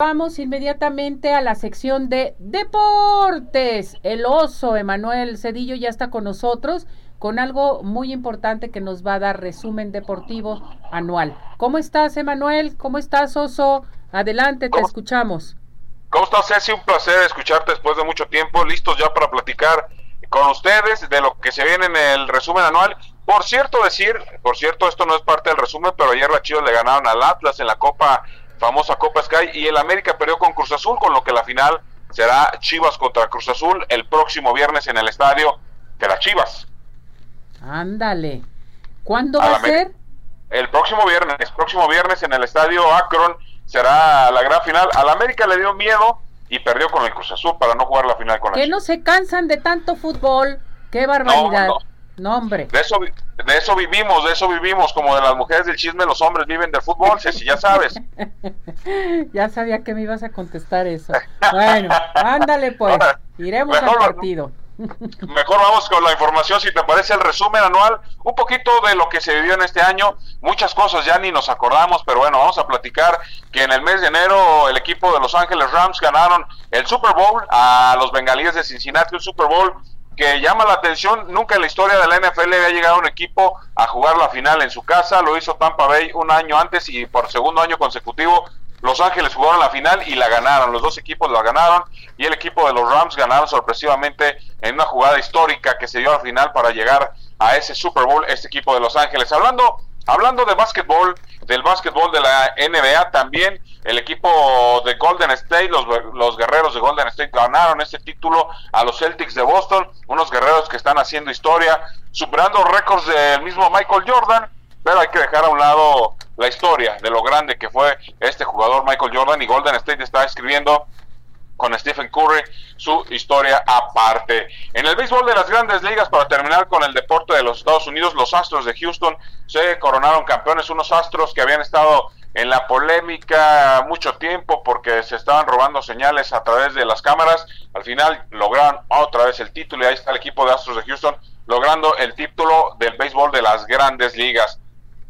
Vamos inmediatamente a la sección de deportes. El oso Emanuel Cedillo ya está con nosotros con algo muy importante que nos va a dar resumen deportivo anual. ¿Cómo estás, Emanuel? ¿Cómo estás, oso? Adelante, te escuchamos. ¿Cómo estás, Ceci? Un placer escucharte después de mucho tiempo. Listos ya para platicar con ustedes de lo que se viene en el resumen anual. Por cierto, decir, por cierto, esto no es parte del resumen, pero ayer las Chivas le ganaron al Atlas en la Copa famosa Copa Sky, y el América perdió con Cruz Azul, con lo que la final será Chivas contra Cruz Azul el próximo viernes en el estadio de las Chivas. Ándale. ¿Cuándo va a ser? El próximo viernes, próximo viernes en el estadio Akron será la gran final. Al América le dio miedo y perdió con el Cruz Azul para no jugar la final con Que no se cansan de tanto fútbol. Qué barbaridad. No, hombre. De eso, de eso vivimos, de eso vivimos, como de las mujeres del chisme, los hombres viven del fútbol, si ya sabes. ya sabía que me ibas a contestar eso. Bueno, ándale pues, iremos al partido. Mejor vamos con la información, si te parece el resumen anual, un poquito de lo que se vivió en este año, muchas cosas ya ni nos acordamos, pero bueno, vamos a platicar que en el mes de enero el equipo de Los Ángeles Rams ganaron el Super Bowl a los Bengalíes de Cincinnati, un Super Bowl que llama la atención, nunca en la historia de la NFL había llegado un equipo a jugar la final en su casa, lo hizo Tampa Bay un año antes y por segundo año consecutivo Los Ángeles jugaron la final y la ganaron, los dos equipos la ganaron y el equipo de los Rams ganaron sorpresivamente en una jugada histórica que se dio al final para llegar a ese Super Bowl, este equipo de Los Ángeles. Hablando, hablando de básquetbol, del básquetbol de la NBA también, el equipo de Golden State, los, los State ganaron este título a los Celtics de Boston, unos guerreros que están haciendo historia, superando récords del mismo Michael Jordan, pero hay que dejar a un lado la historia de lo grande que fue este jugador Michael Jordan y Golden State está escribiendo con Stephen Curry su historia aparte. En el béisbol de las grandes ligas, para terminar con el deporte de los Estados Unidos, los Astros de Houston se coronaron campeones, unos Astros que habían estado en la polémica mucho tiempo porque se estaban robando señales a través de las cámaras. Al final lograron otra vez el título y ahí está el equipo de Astros de Houston logrando el título del béisbol de las grandes ligas.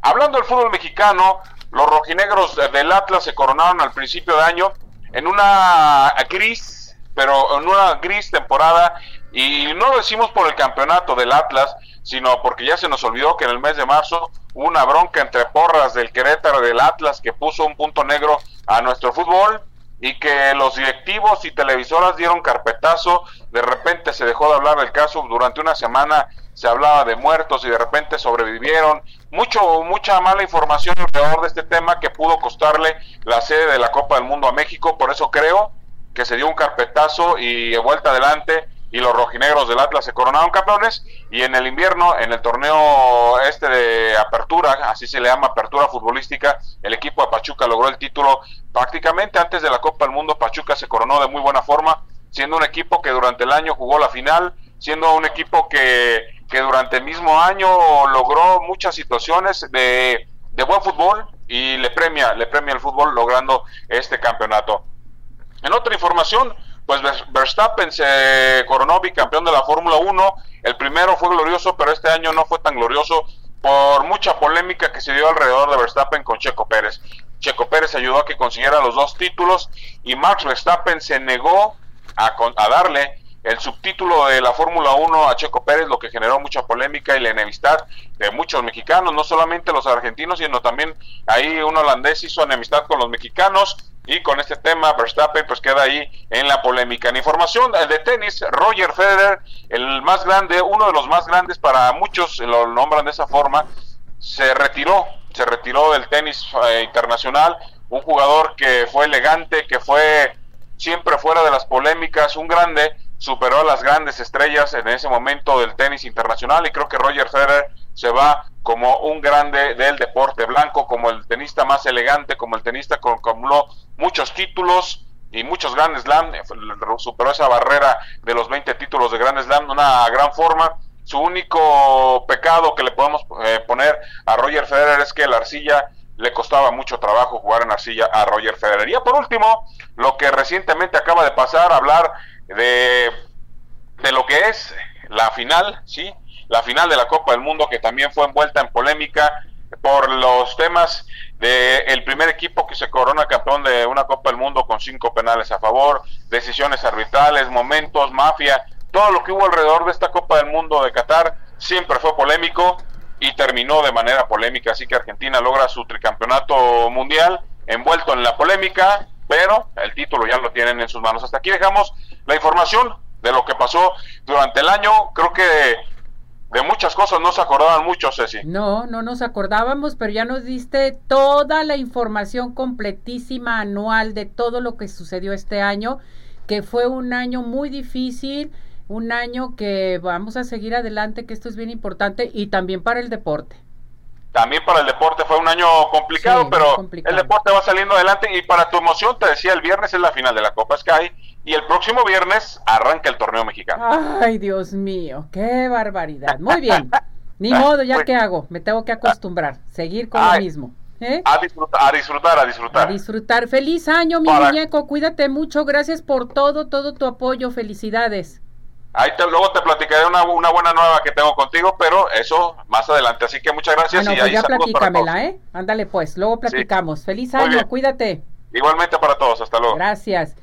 Hablando del fútbol mexicano, los rojinegros del Atlas se coronaron al principio de año en una gris, pero en una gris temporada, y no lo decimos por el campeonato del Atlas, sino porque ya se nos olvidó que en el mes de marzo hubo una bronca entre porras del Querétaro del Atlas que puso un punto negro a nuestro fútbol y que los directivos y televisoras dieron carpetazo, de repente se dejó de hablar del caso, durante una semana se hablaba de muertos y de repente sobrevivieron, mucho mucha mala información alrededor de este tema que pudo costarle la sede de la Copa del Mundo a México, por eso creo que se dio un carpetazo y de vuelta adelante y los rojinegros del Atlas se coronaron campeones y en el invierno, en el torneo este de apertura, así se le llama apertura futbolística, el equipo de Pachuca logró el título prácticamente antes de la Copa del Mundo, Pachuca se coronó de muy buena forma, siendo un equipo que durante el año jugó la final, siendo un equipo que, que durante el mismo año logró muchas situaciones de, de buen fútbol y le premia, le premia el fútbol logrando este campeonato. En otra información, pues Verstappen se coronó bicampeón de la Fórmula 1. El primero fue glorioso, pero este año no fue tan glorioso por mucha polémica que se dio alrededor de Verstappen con Checo Pérez. Checo Pérez ayudó a que consiguiera los dos títulos y Max Verstappen se negó a, a darle el subtítulo de la Fórmula 1 a Checo Pérez, lo que generó mucha polémica y la enemistad de muchos mexicanos, no solamente los argentinos, sino también ahí un holandés hizo enemistad con los mexicanos y con este tema Verstappen pues queda ahí en la polémica. En información de tenis, Roger Federer, el más grande, uno de los más grandes para muchos lo nombran de esa forma, se retiró, se retiró del tenis eh, internacional, un jugador que fue elegante, que fue siempre fuera de las polémicas, un grande, superó a las grandes estrellas en ese momento del tenis internacional y creo que Roger Federer se va como un grande del deporte blanco, como el tenista más elegante, como el tenista con acumuló muchos títulos y muchos grandes Slam, superó esa barrera de los 20 títulos de Grand Slam de una gran forma. Su único pecado que le podemos eh, poner a Roger Federer es que la arcilla le costaba mucho trabajo jugar en arcilla a Roger Federer. Y por último, lo que recientemente acaba de pasar, hablar de, de lo que es la final, ¿sí? La final de la Copa del Mundo que también fue envuelta en polémica por los temas de el primer equipo que se corona campeón de una Copa del Mundo con cinco penales a favor, decisiones arbitrales, momentos, mafia, todo lo que hubo alrededor de esta Copa del Mundo de Qatar siempre fue polémico y terminó de manera polémica, así que Argentina logra su tricampeonato mundial envuelto en la polémica, pero el título ya lo tienen en sus manos. Hasta aquí dejamos la información de lo que pasó durante el año. Creo que de muchas cosas no se acordaban mucho, Ceci. No, no nos acordábamos, pero ya nos diste toda la información completísima anual de todo lo que sucedió este año, que fue un año muy difícil, un año que vamos a seguir adelante, que esto es bien importante, y también para el deporte. También para el deporte fue un año complicado, pero el deporte va saliendo adelante y para tu emoción, te decía, el viernes es la final de la Copa Sky y el próximo viernes arranca el torneo mexicano. Ay, Dios mío, qué barbaridad. Muy bien. Ni modo, ya qué hago, me tengo que acostumbrar, seguir con lo mismo. ¿eh? A, disfrutar, a disfrutar, a disfrutar. A disfrutar. Feliz año, mi muñeco, cuídate mucho, gracias por todo, todo tu apoyo, felicidades. Ahí te, luego te platicaré una, una, buena nueva que tengo contigo, pero eso más adelante. Así que muchas gracias. Bueno, y pues ya platícamela, ¿eh? Ándale pues, luego platicamos. Feliz año, cuídate. Igualmente para todos, hasta luego. Gracias.